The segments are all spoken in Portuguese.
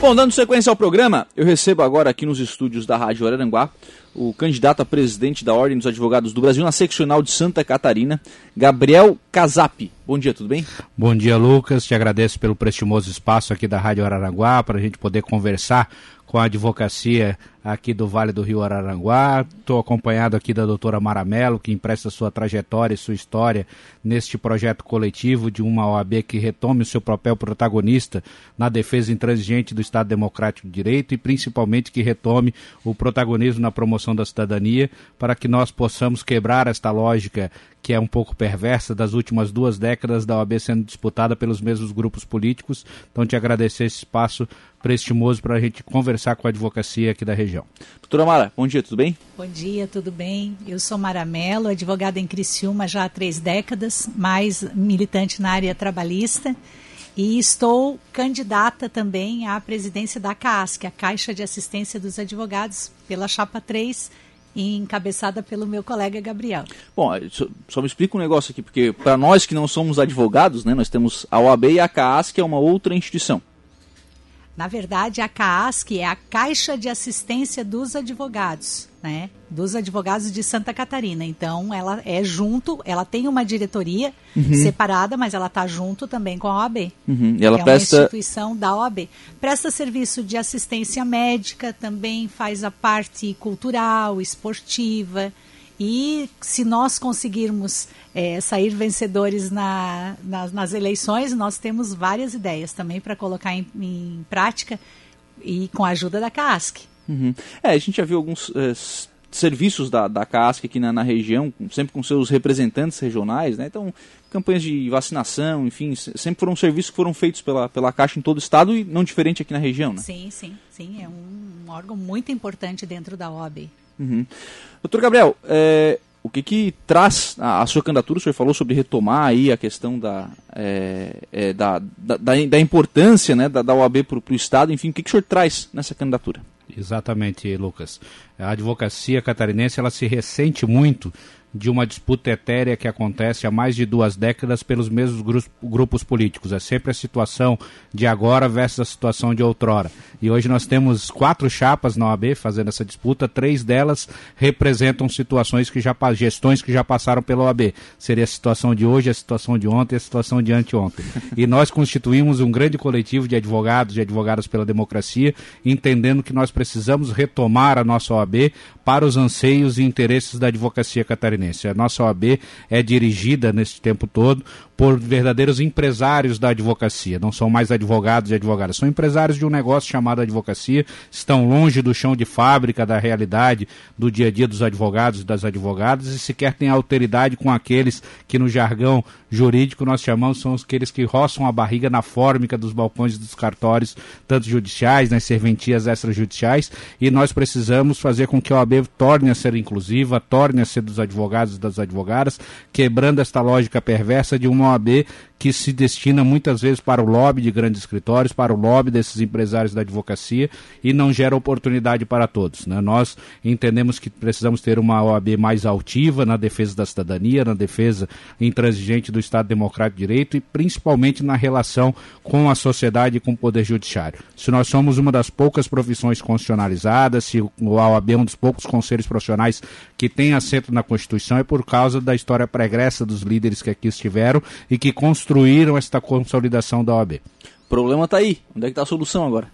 Bom, dando sequência ao programa, eu recebo agora aqui nos estúdios da Rádio Araranguá o candidato a presidente da Ordem dos Advogados do Brasil na seccional de Santa Catarina, Gabriel Casap. Bom dia, tudo bem? Bom dia, Lucas. Te agradeço pelo prestimoso espaço aqui da Rádio Araranguá para a gente poder conversar com a advocacia aqui do Vale do Rio Araranguá. Estou acompanhado aqui da doutora Maramelo, que empresta sua trajetória e sua história neste projeto coletivo de uma OAB que retome o seu papel protagonista na defesa intransigente do Estado Democrático de Direito e principalmente que retome o protagonismo na promoção da cidadania para que nós possamos quebrar esta lógica que é um pouco perversa das últimas duas décadas da OAB sendo disputada pelos mesmos grupos políticos. Então, te agradecer esse espaço prestimoso para a gente conversar com a advocacia aqui da região. Doutora Mara, bom dia, tudo bem? Bom dia, tudo bem? Eu sou Mara Mello, advogada em Criciúma já há três décadas, mais militante na área trabalhista. E estou candidata também à presidência da CAASC, a Caixa de Assistência dos Advogados, pela Chapa 3, encabeçada pelo meu colega Gabriel. Bom, só, só me explica um negócio aqui, porque para nós que não somos advogados, né, nós temos a OAB e a CAASC, que é uma outra instituição. Na verdade, a CAASC é a Caixa de Assistência dos Advogados, né? Dos advogados de Santa Catarina. Então, ela é junto, ela tem uma diretoria uhum. separada, mas ela está junto também com a OAB. Uhum. E ela é presta... uma instituição da OAB. Presta serviço de assistência médica, também faz a parte cultural, esportiva. E se nós conseguirmos é, sair vencedores na, nas, nas, eleições, nós temos várias ideias também para colocar em, em, prática e com a ajuda da CASC. Uhum. É, a gente já viu alguns é, serviços da, da CASC aqui na, na, região, sempre com seus representantes regionais, né? Então, campanhas de vacinação, enfim, sempre foram serviços que foram feitos pela, pela Caixa em todo o estado e não diferente aqui na região, né? Sim, sim, sim. É um, um órgão muito importante dentro da OAB. Uhum. Doutor Gabriel, é, o que, que traz a, a, sua candidatura? O senhor falou sobre retomar aí a questão da, é, é, da, da, da, importância né, da, da para o Estado, enfim, o que, que o senhor traz nessa candidatura? Exatamente, Lucas. A advocacia catarinense ela se ressente muito de uma disputa etérea que acontece há mais de duas décadas pelos mesmos grupos políticos. É sempre a situação de agora versus a situação de outrora. E hoje nós temos quatro chapas na OAB fazendo essa disputa, três delas representam situações que já gestões que já passaram pela OAB. Seria a situação de hoje, a situação de ontem, a situação de anteontem. E nós constituímos um grande coletivo de advogados e advogadas pela democracia, entendendo que nós precisamos retomar a nossa OAB para os anseios e interesses da advocacia catarinense. A nossa OAB é dirigida nesse tempo todo por verdadeiros empresários da advocacia. Não são mais advogados e advogadas, são empresários de um negócio chamado advocacia, estão longe do chão de fábrica, da realidade do dia a dia dos advogados e das advogadas e sequer têm alteridade com aqueles que no jargão jurídico nós chamamos são aqueles que roçam a barriga na fórmica dos balcões dos cartórios, tanto judiciais, nas serventias extrajudiciais, e nós precisamos fazer com que a OAB torne a ser inclusiva, torne a ser dos advogados e das advogadas, quebrando esta lógica perversa de uma OAB que se destina muitas vezes para o lobby de grandes escritórios, para o lobby desses empresários da advocacia e não gera oportunidade para todos. Né? Nós entendemos que precisamos ter uma OAB mais altiva na defesa da cidadania, na defesa intransigente do Estado Democrático de Direito e principalmente na relação com a sociedade e com o Poder Judiciário. Se nós somos uma das poucas profissões constitucionalizadas, se o OAB é um dos poucos conselhos profissionais que tem assento na Constituição, é por causa da história pregressa dos líderes que aqui estiveram e que construíram construíram esta consolidação da OAB. O problema está aí. Onde é que está a solução agora?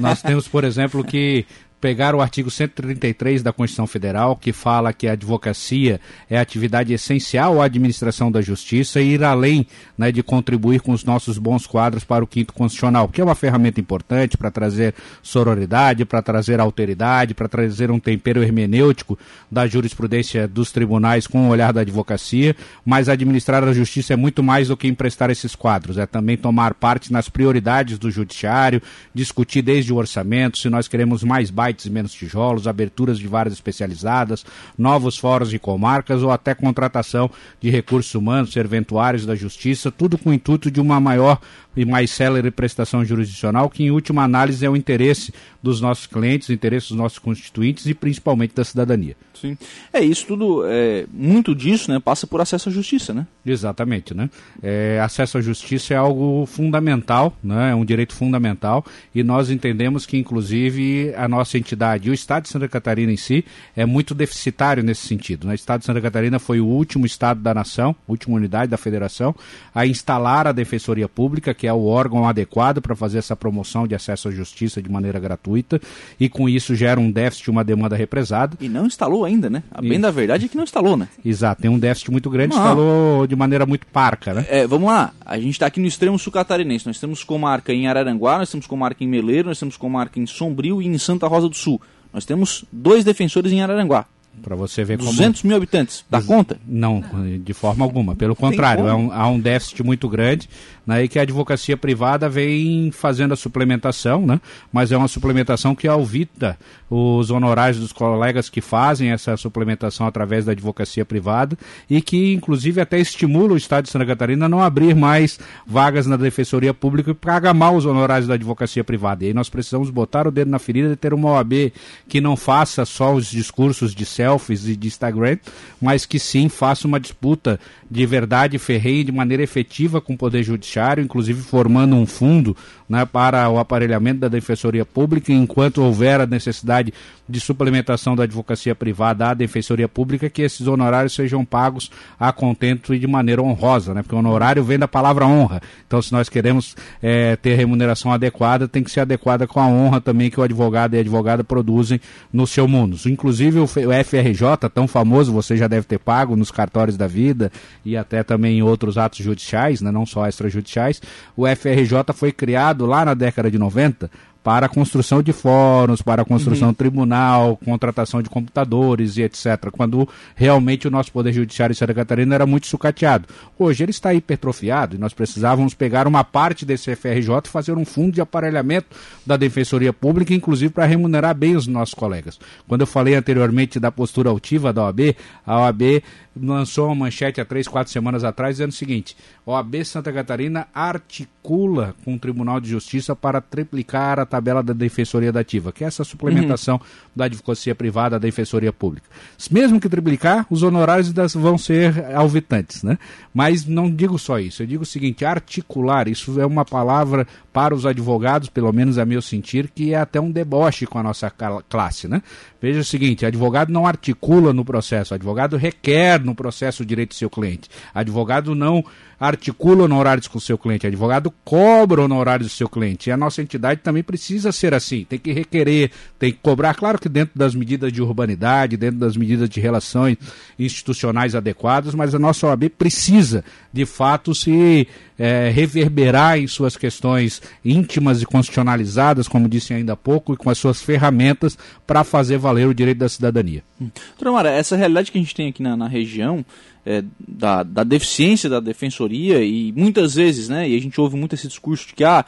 Nós temos, por exemplo, que pegar o artigo 133 da Constituição Federal, que fala que a advocacia é atividade essencial à administração da justiça e ir além né, de contribuir com os nossos bons quadros para o quinto constitucional, que é uma ferramenta importante para trazer sororidade, para trazer alteridade, para trazer um tempero hermenêutico da jurisprudência dos tribunais com o olhar da advocacia, mas administrar a justiça é muito mais do que emprestar esses quadros, é também tomar parte nas prioridades do judiciário, discutir desde o orçamento, se nós queremos mais baixo sites e menos tijolos, aberturas de várias especializadas, novos fóruns de comarcas ou até contratação de recursos humanos, serventuários da justiça, tudo com o intuito de uma maior e mais célere prestação jurisdicional, que em última análise é o interesse dos nossos clientes, o interesse dos nossos constituintes e principalmente da cidadania. Sim. É isso tudo, é, muito disso né, passa por acesso à justiça, né? Exatamente, né? É, acesso à justiça é algo fundamental, né? é um direito fundamental e nós entendemos que, inclusive, a nossa entidade, o Estado de Santa Catarina em si, é muito deficitário nesse sentido. Né? O Estado de Santa Catarina foi o último Estado da nação, última unidade da federação, a instalar a Defensoria Pública, que é o órgão adequado para fazer essa promoção de acesso à justiça de maneira gratuita e, com isso, gera um déficit, uma demanda represada. E não instalou ainda, né? A bem e... da verdade é que não instalou, né? Exato, tem um déficit muito grande, não. instalou de maneira muito parca, né? É, vamos lá, a gente está aqui no extremo sul catarinense, nós temos comarca em Araranguá, nós temos comarca em Meleiro, nós temos comarca em Sombrio e em Santa Rosa do Sul. Nós temos dois defensores em Araranguá. Para você ver 200 como... mil habitantes, dá conta? Não, de forma alguma. Pelo contrário, é um, há um déficit muito grande né, e que a advocacia privada vem fazendo a suplementação, né, mas é uma suplementação que auvita os honorários dos colegas que fazem essa suplementação através da advocacia privada e que, inclusive, até estimula o Estado de Santa Catarina a não abrir mais vagas na Defensoria Pública para agamar os honorários da advocacia privada. E aí nós precisamos botar o dedo na ferida e ter uma OAB que não faça só os discursos de selfies e de Instagram, mas que sim faça uma disputa de verdade ferrenha de maneira efetiva com o Poder Judiciário, inclusive formando um fundo né, para o aparelhamento da Defensoria Pública, enquanto houver a necessidade de suplementação da advocacia privada à Defensoria Pública, que esses honorários sejam pagos a contento e de maneira honrosa, né, porque o honorário vem da palavra honra. Então, se nós queremos é, ter remuneração adequada, tem que ser adequada com a honra também que o advogado e a advogada produzem no seu mundo. Inclusive, o FRJ, tão famoso, você já deve ter pago nos cartórios da vida e até também em outros atos judiciais, né, não só extrajudiciais. O FRJ foi criado lá na década de 90 para a construção de fóruns, para a construção uhum. tribunal, contratação de computadores e etc. Quando realmente o nosso Poder Judiciário em Santa Catarina era muito sucateado. Hoje ele está hipertrofiado e nós precisávamos pegar uma parte desse FRJ e fazer um fundo de aparelhamento da Defensoria Pública, inclusive para remunerar bem os nossos colegas. Quando eu falei anteriormente da postura altiva da OAB, a OAB lançou uma manchete há três, quatro semanas atrás dizendo o seguinte: OAB Santa Catarina articula com o Tribunal de Justiça para triplicar a tabela da Defensoria Dativa, que é essa suplementação uhum. da advocacia privada à Defensoria Pública. Mesmo que triplicar, os honorários vão ser alvitantes, né? Mas não digo só isso, eu digo o seguinte: articular, isso é uma palavra para os advogados, pelo menos a meu sentir, que é até um deboche com a nossa classe, né? Veja o seguinte, advogado não articula no processo, advogado requer no processo o direito do seu cliente. Advogado não articula honorários com o seu cliente, advogado cobra honorários do seu cliente. E a nossa entidade também precisa ser assim, tem que requerer, tem que cobrar, claro que dentro das medidas de urbanidade, dentro das medidas de relações institucionais adequadas, mas a nossa OAB precisa, de fato, se é, reverberar em suas questões íntimas e constitucionalizadas, como disse ainda há pouco, e com as suas ferramentas para fazer valer o direito da cidadania. Hum. Doutora essa realidade que a gente tem aqui na, na região, é, da, da deficiência da defensoria e muitas vezes, né, e a gente ouve muito esse discurso de que ah,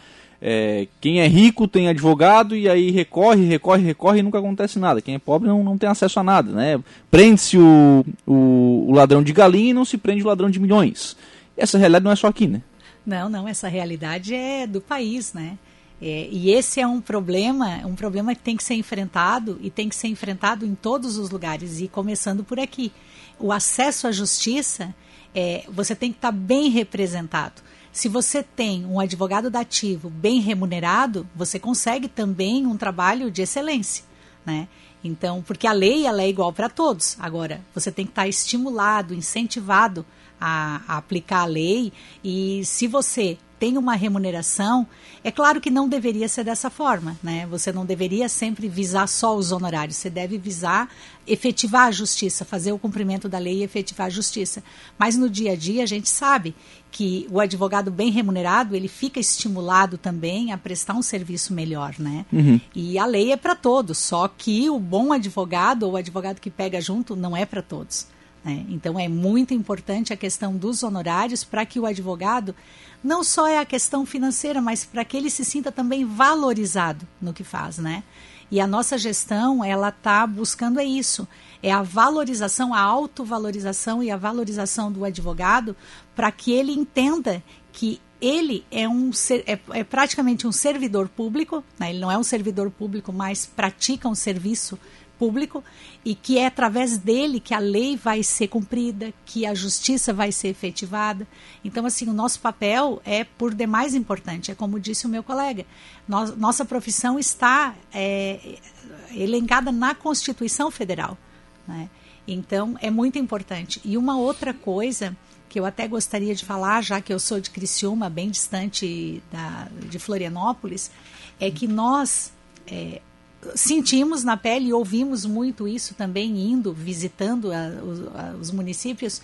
é, quem é rico tem advogado e aí recorre, recorre, recorre e nunca acontece nada. Quem é pobre não, não tem acesso a nada, né? Prende-se o, o, o, ladrão de galinha e não se prende o ladrão de milhões. Essa realidade não é só aqui, né? Não, não, essa realidade é do país, né? É, e esse é um problema, um problema que tem que ser enfrentado e tem que ser enfrentado em todos os lugares e começando por aqui o acesso à justiça, é, você tem que estar tá bem representado. Se você tem um advogado dativo bem remunerado, você consegue também um trabalho de excelência, né? Então, porque a lei ela é igual para todos. Agora, você tem que estar tá estimulado, incentivado a, a aplicar a lei. E se você tem uma remuneração, é claro que não deveria ser dessa forma, né? Você não deveria sempre visar só os honorários, você deve visar efetivar a justiça, fazer o cumprimento da lei e efetivar a justiça. Mas no dia a dia a gente sabe que o advogado bem remunerado, ele fica estimulado também a prestar um serviço melhor, né? Uhum. E a lei é para todos, só que o bom advogado ou o advogado que pega junto não é para todos. Né? Então é muito importante a questão dos honorários para que o advogado não só é a questão financeira, mas para que ele se sinta também valorizado no que faz, né? E a nossa gestão, ela está buscando é isso, é a valorização, a autovalorização e a valorização do advogado para que ele entenda que ele é, um, é, é praticamente um servidor público, né? ele não é um servidor público, mas pratica um serviço público e que é através dele que a lei vai ser cumprida, que a justiça vai ser efetivada. Então, assim, o nosso papel é por demais importante. É como disse o meu colega, nós, nossa profissão está é, elencada na Constituição Federal. Né? Então, é muito importante. E uma outra coisa que eu até gostaria de falar, já que eu sou de Criciúma, bem distante da, de Florianópolis, é que nós é, sentimos na pele e ouvimos muito isso também indo, visitando a, os, a, os, municípios,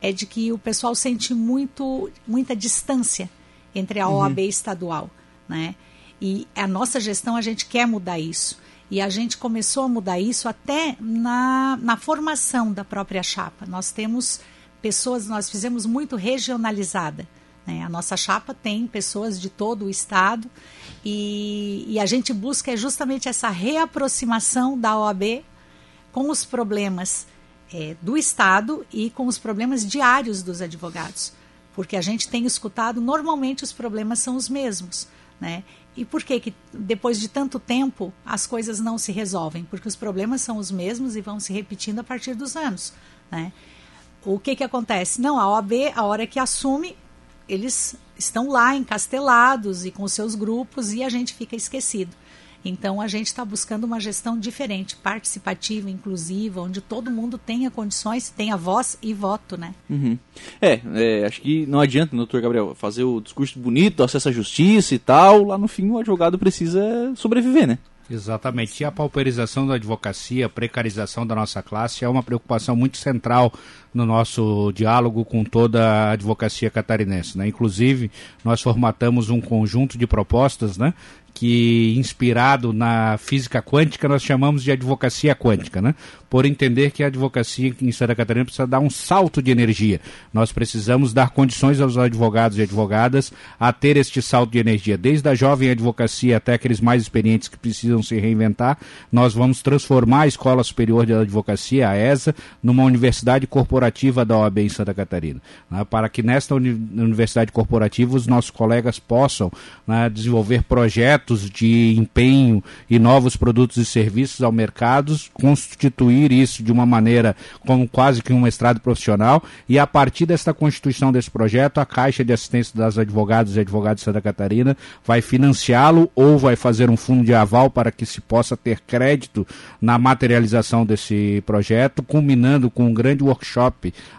é de que o pessoal sente muito, muita distância entre a OAB uhum. estadual, né? E a nossa gestão, a gente quer mudar isso. E a gente começou a mudar isso até na, na formação da própria chapa. Nós temos pessoas, nós fizemos muito regionalizada. Né? A nossa chapa tem pessoas de todo o estado e, e a gente busca justamente essa reaproximação da OAB com os problemas é, do Estado e com os problemas diários dos advogados. Porque a gente tem escutado, normalmente os problemas são os mesmos. Né? E por que, que depois de tanto tempo as coisas não se resolvem? Porque os problemas são os mesmos e vão se repetindo a partir dos anos. Né? O que, que acontece? Não, a OAB, a hora que assume, eles estão lá encastelados e com seus grupos e a gente fica esquecido. Então a gente está buscando uma gestão diferente, participativa, inclusiva, onde todo mundo tenha condições, tenha voz e voto, né? Uhum. É, é, acho que não adianta, doutor Gabriel, fazer o discurso bonito, acesso à justiça e tal, lá no fim o advogado precisa sobreviver, né? Exatamente. E a pauperização da advocacia, a precarização da nossa classe é uma preocupação muito central no nosso diálogo com toda a advocacia catarinense. Né? Inclusive, nós formatamos um conjunto de propostas né, que, inspirado na física quântica, nós chamamos de advocacia quântica, né? por entender que a advocacia em Santa Catarina precisa dar um salto de energia. Nós precisamos dar condições aos advogados e advogadas a ter este salto de energia. Desde a jovem advocacia até aqueles mais experientes que precisam se reinventar, nós vamos transformar a Escola Superior de Advocacia, a ESA, numa universidade corporativa da OAB em Santa Catarina. Né? Para que nesta uni universidade corporativa os nossos colegas possam né, desenvolver projetos de empenho e novos produtos e serviços ao mercado, constituir isso de uma maneira como quase que um mestrado profissional e a partir desta constituição desse projeto, a Caixa de Assistência das Advogados e Advogados de Santa Catarina vai financiá-lo ou vai fazer um fundo de aval para que se possa ter crédito na materialização desse projeto, culminando com um grande workshop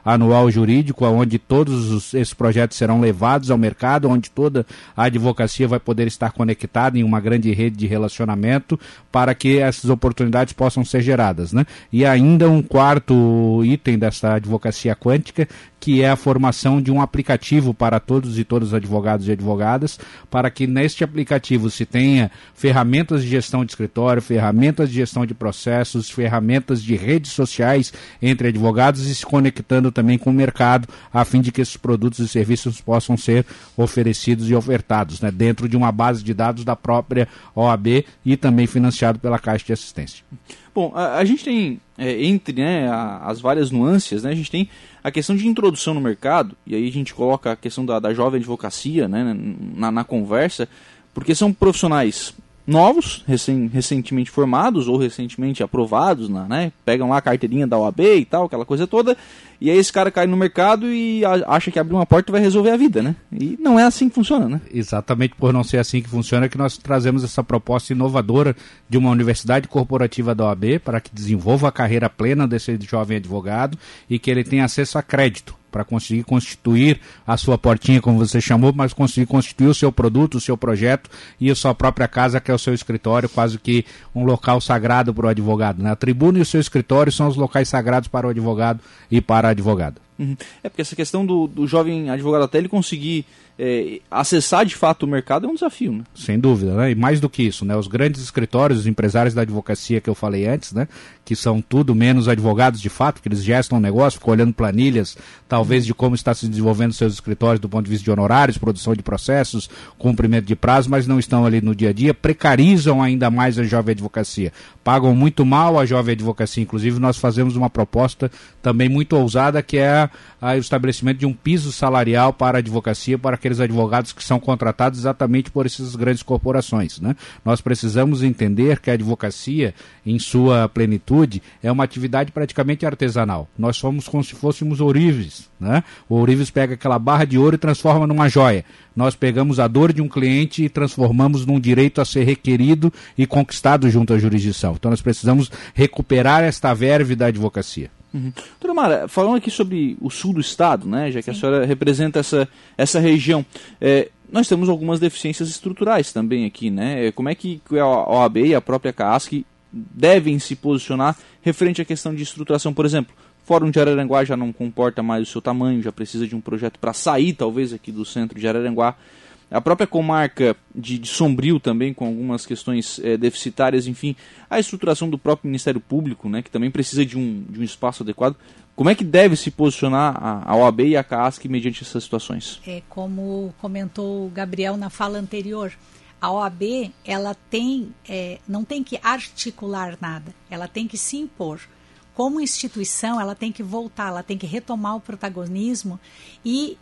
anual jurídico, onde todos os, esses projetos serão levados ao mercado, onde toda a advocacia vai poder estar conectada em uma grande rede de relacionamento para que essas oportunidades possam ser geradas. Né? E ainda um quarto item dessa advocacia quântica, que é a formação de um aplicativo para todos e todas os advogados e advogadas, para que neste aplicativo se tenha ferramentas de gestão de escritório, ferramentas de gestão de processos, ferramentas de redes sociais entre advogados e se conectando também com o mercado, a fim de que esses produtos e serviços possam ser oferecidos e ofertados, né, dentro de uma base de dados da própria OAB e também financiado pela Caixa de Assistência. Bom, a, a gente tem, é, entre né, a, as várias nuances, né, a gente tem a questão de introdução no mercado, e aí a gente coloca a questão da, da jovem advocacia né, na, na conversa, porque são profissionais novos, recém, recentemente formados ou recentemente aprovados, né? Pegam lá a carteirinha da OAB e tal, aquela coisa toda, e aí esse cara cai no mercado e acha que abrir uma porta vai resolver a vida, né? E não é assim que funciona, né? Exatamente por não ser assim que funciona que nós trazemos essa proposta inovadora de uma universidade corporativa da OAB para que desenvolva a carreira plena desse jovem advogado e que ele tenha acesso a crédito para conseguir constituir a sua portinha, como você chamou, mas conseguir constituir o seu produto, o seu projeto e a sua própria casa, que é o seu escritório, quase que um local sagrado para o advogado. Né? A tribuna e o seu escritório são os locais sagrados para o advogado e para a advogada. Uhum. É porque essa questão do, do jovem advogado até ele conseguir é, acessar de fato o mercado é um desafio, né? Sem dúvida, né? E mais do que isso, né? Os grandes escritórios, os empresários da advocacia que eu falei antes, né? Que são tudo menos advogados de fato, que eles gestam um negócio, ficam olhando planilhas, talvez de como está se desenvolvendo seus escritórios do ponto de vista de honorários, produção de processos, cumprimento de prazo, mas não estão ali no dia a dia, precarizam ainda mais a jovem advocacia. Pagam muito mal a jovem advocacia. Inclusive, nós fazemos uma proposta também muito ousada, que é a, o estabelecimento de um piso salarial para a advocacia, para aqueles advogados que são contratados exatamente por essas grandes corporações. Né? Nós precisamos entender que a advocacia, em sua plenitude, é uma atividade praticamente artesanal. Nós somos como se fôssemos ourives. Né? O ourives pega aquela barra de ouro e transforma numa joia. Nós pegamos a dor de um cliente e transformamos num direito a ser requerido e conquistado junto à jurisdição. Então nós precisamos recuperar esta verve da advocacia. Uhum. Doutora Mara, falando aqui sobre o sul do estado, né, já que Sim. a senhora representa essa, essa região, é, nós temos algumas deficiências estruturais também aqui, né? É, como é que a OAB e a própria CASC devem se posicionar referente à questão de estruturação, por exemplo? O Fórum de Araranguá já não comporta mais o seu tamanho, já precisa de um projeto para sair, talvez, aqui do centro de Araranguá. A própria comarca de, de Sombrio também, com algumas questões é, deficitárias, enfim, a estruturação do próprio Ministério Público, né, que também precisa de um, de um espaço adequado. Como é que deve se posicionar a, OAB e a CASC mediante essas situações? É como comentou o Gabriel na fala anterior, a OAB ela tem, é, não tem que articular nada, ela tem que se impor. Como instituição, ela tem que voltar, ela tem que retomar o protagonismo e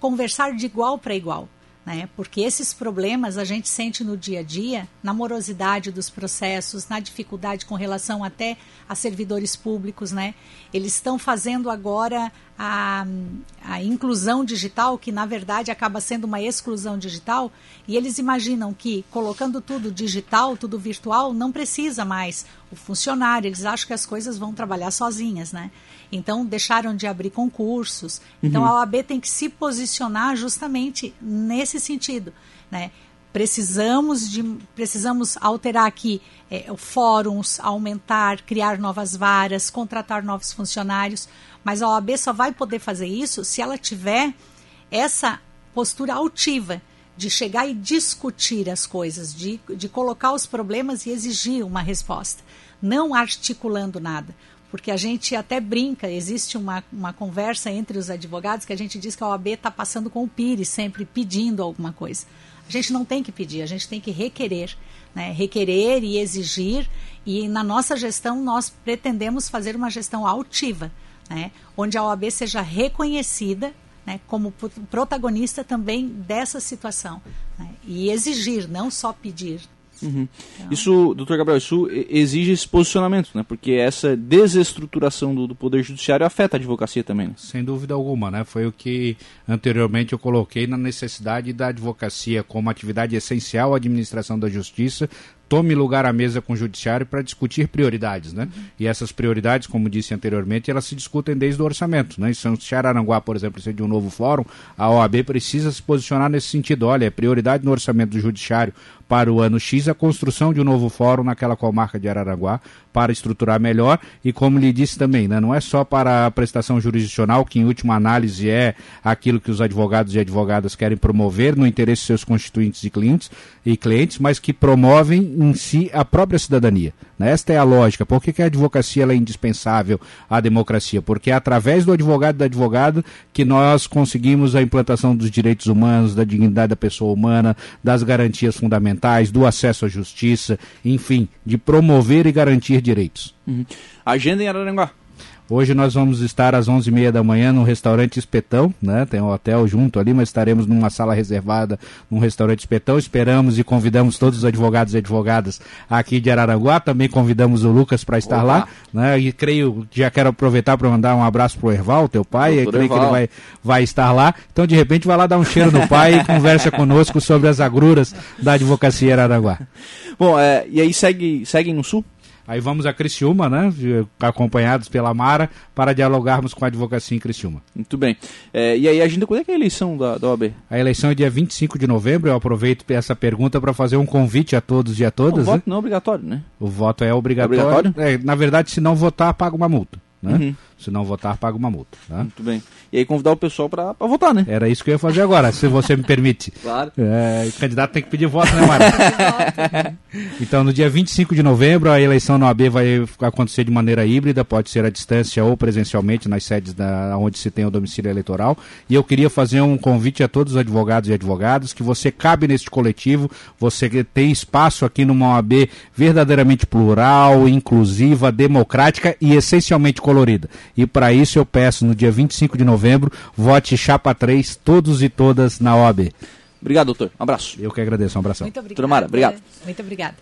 conversar de igual para igual né? Porque esses problemas a gente sente no dia a dia, na morosidade dos processos, na dificuldade com relação até a servidores públicos, né? Eles estão fazendo agora a, a inclusão digital, que na verdade acaba sendo uma exclusão digital, e eles imaginam que colocando tudo digital, tudo virtual, não precisa mais o funcionário, eles acham que as coisas vão trabalhar sozinhas, né? Então deixaram de abrir concursos. Então uhum. a OAB tem que se posicionar justamente nesse sentido, né? Precisamos, de, precisamos alterar aqui é, fóruns, aumentar, criar novas varas, contratar novos funcionários, mas a OAB só vai poder fazer isso se ela tiver essa postura altiva de chegar e discutir as coisas, de, de colocar os problemas e exigir uma resposta, não articulando nada porque a gente até brinca, existe uma, uma conversa entre os advogados que a gente diz que a OAB está passando com o Pires, sempre pedindo alguma coisa. A gente não tem que pedir, a gente tem que requerer, né? requerer e exigir, e na nossa gestão nós pretendemos fazer uma gestão altiva, né? onde a OAB seja reconhecida né, como protagonista também dessa situação. Né, e exigir, não só pedir. Uhum. Então... Isso, doutor Gabriel, isso exige esse posicionamento, né? Porque essa desestruturação do, do Poder Judiciário afeta a advocacia também. Né? Sem dúvida alguma, né? Foi o que anteriormente eu coloquei na necessidade da advocacia como atividade essencial à administração da justiça, tome lugar à mesa com o judiciário para discutir prioridades, né? Uhum. E essas prioridades, como disse anteriormente, elas se discutem desde o orçamento, né? Em Xararanguá, por exemplo, precisa de um novo fórum, a OAB precisa se posicionar nesse sentido. Olha, é prioridade no orçamento do judiciário para o ano X a construção de um novo fórum naquela comarca de Araranguá para estruturar melhor e como lhe disse também, né, não é só para a prestação jurisdicional que em última análise é aquilo que os advogados e advogadas querem promover no interesse de seus constituintes e clientes e clientes, mas que promovem em si a própria cidadania. Né? Esta é a lógica. Por que, a advocacia é indispensável à democracia? Porque é através do advogado e da advogada que nós conseguimos a implantação dos direitos humanos, da dignidade da pessoa humana, das garantias fundamentais, do acesso à justiça, enfim, de promover e garantir direitos. Uhum. Agenda em Araranguá. Hoje nós vamos estar às 11h30 da manhã no restaurante Espetão, né? Tem um hotel junto ali, mas estaremos numa sala reservada num restaurante Espetão. Esperamos e convidamos todos os advogados e advogadas aqui de Araranguá. Também convidamos o Lucas para estar Opa. lá, né? E creio, já quero aproveitar para mandar um abraço pro Erval, teu pai. Eu creio Erval. que ele vai, vai estar lá. Então, de repente, vai lá dar um cheiro no pai e conversa conosco sobre as agruras da advocacia Araranguá. Bom, é, e aí segue, seguem no sul? Aí vamos a Criciúma, né? Acompanhados pela Mara, para dialogarmos com a advocacia em Criciúma. Muito bem. É, e aí, agenda, quando é que é a eleição da, da OAB? A eleição é dia 25 de novembro. Eu aproveito essa pergunta para fazer um convite a todos e a todas. O né? voto não é obrigatório, né? O voto é obrigatório. É obrigatório? É, na verdade, se não votar, paga uma multa. né? Uhum. Se não votar, paga uma multa. Tá? Muito bem. E aí convidar o pessoal para votar, né? Era isso que eu ia fazer agora, se você me permite. Claro. É, o candidato tem que pedir voto, né, Mara? então, no dia 25 de novembro, a eleição na OAB vai acontecer de maneira híbrida, pode ser à distância ou presencialmente nas sedes da, onde se tem o domicílio eleitoral. E eu queria fazer um convite a todos os advogados e advogadas que você cabe neste coletivo, você tem espaço aqui numa OAB verdadeiramente plural, inclusiva, democrática e essencialmente colorida. E para isso eu peço, no dia 25 de novembro, vote Chapa 3, todos e todas na OAB. Obrigado, doutor. Um abraço. Eu que agradeço. Um abração. Muito obrigada. Mara, obrigado. Muito obrigada.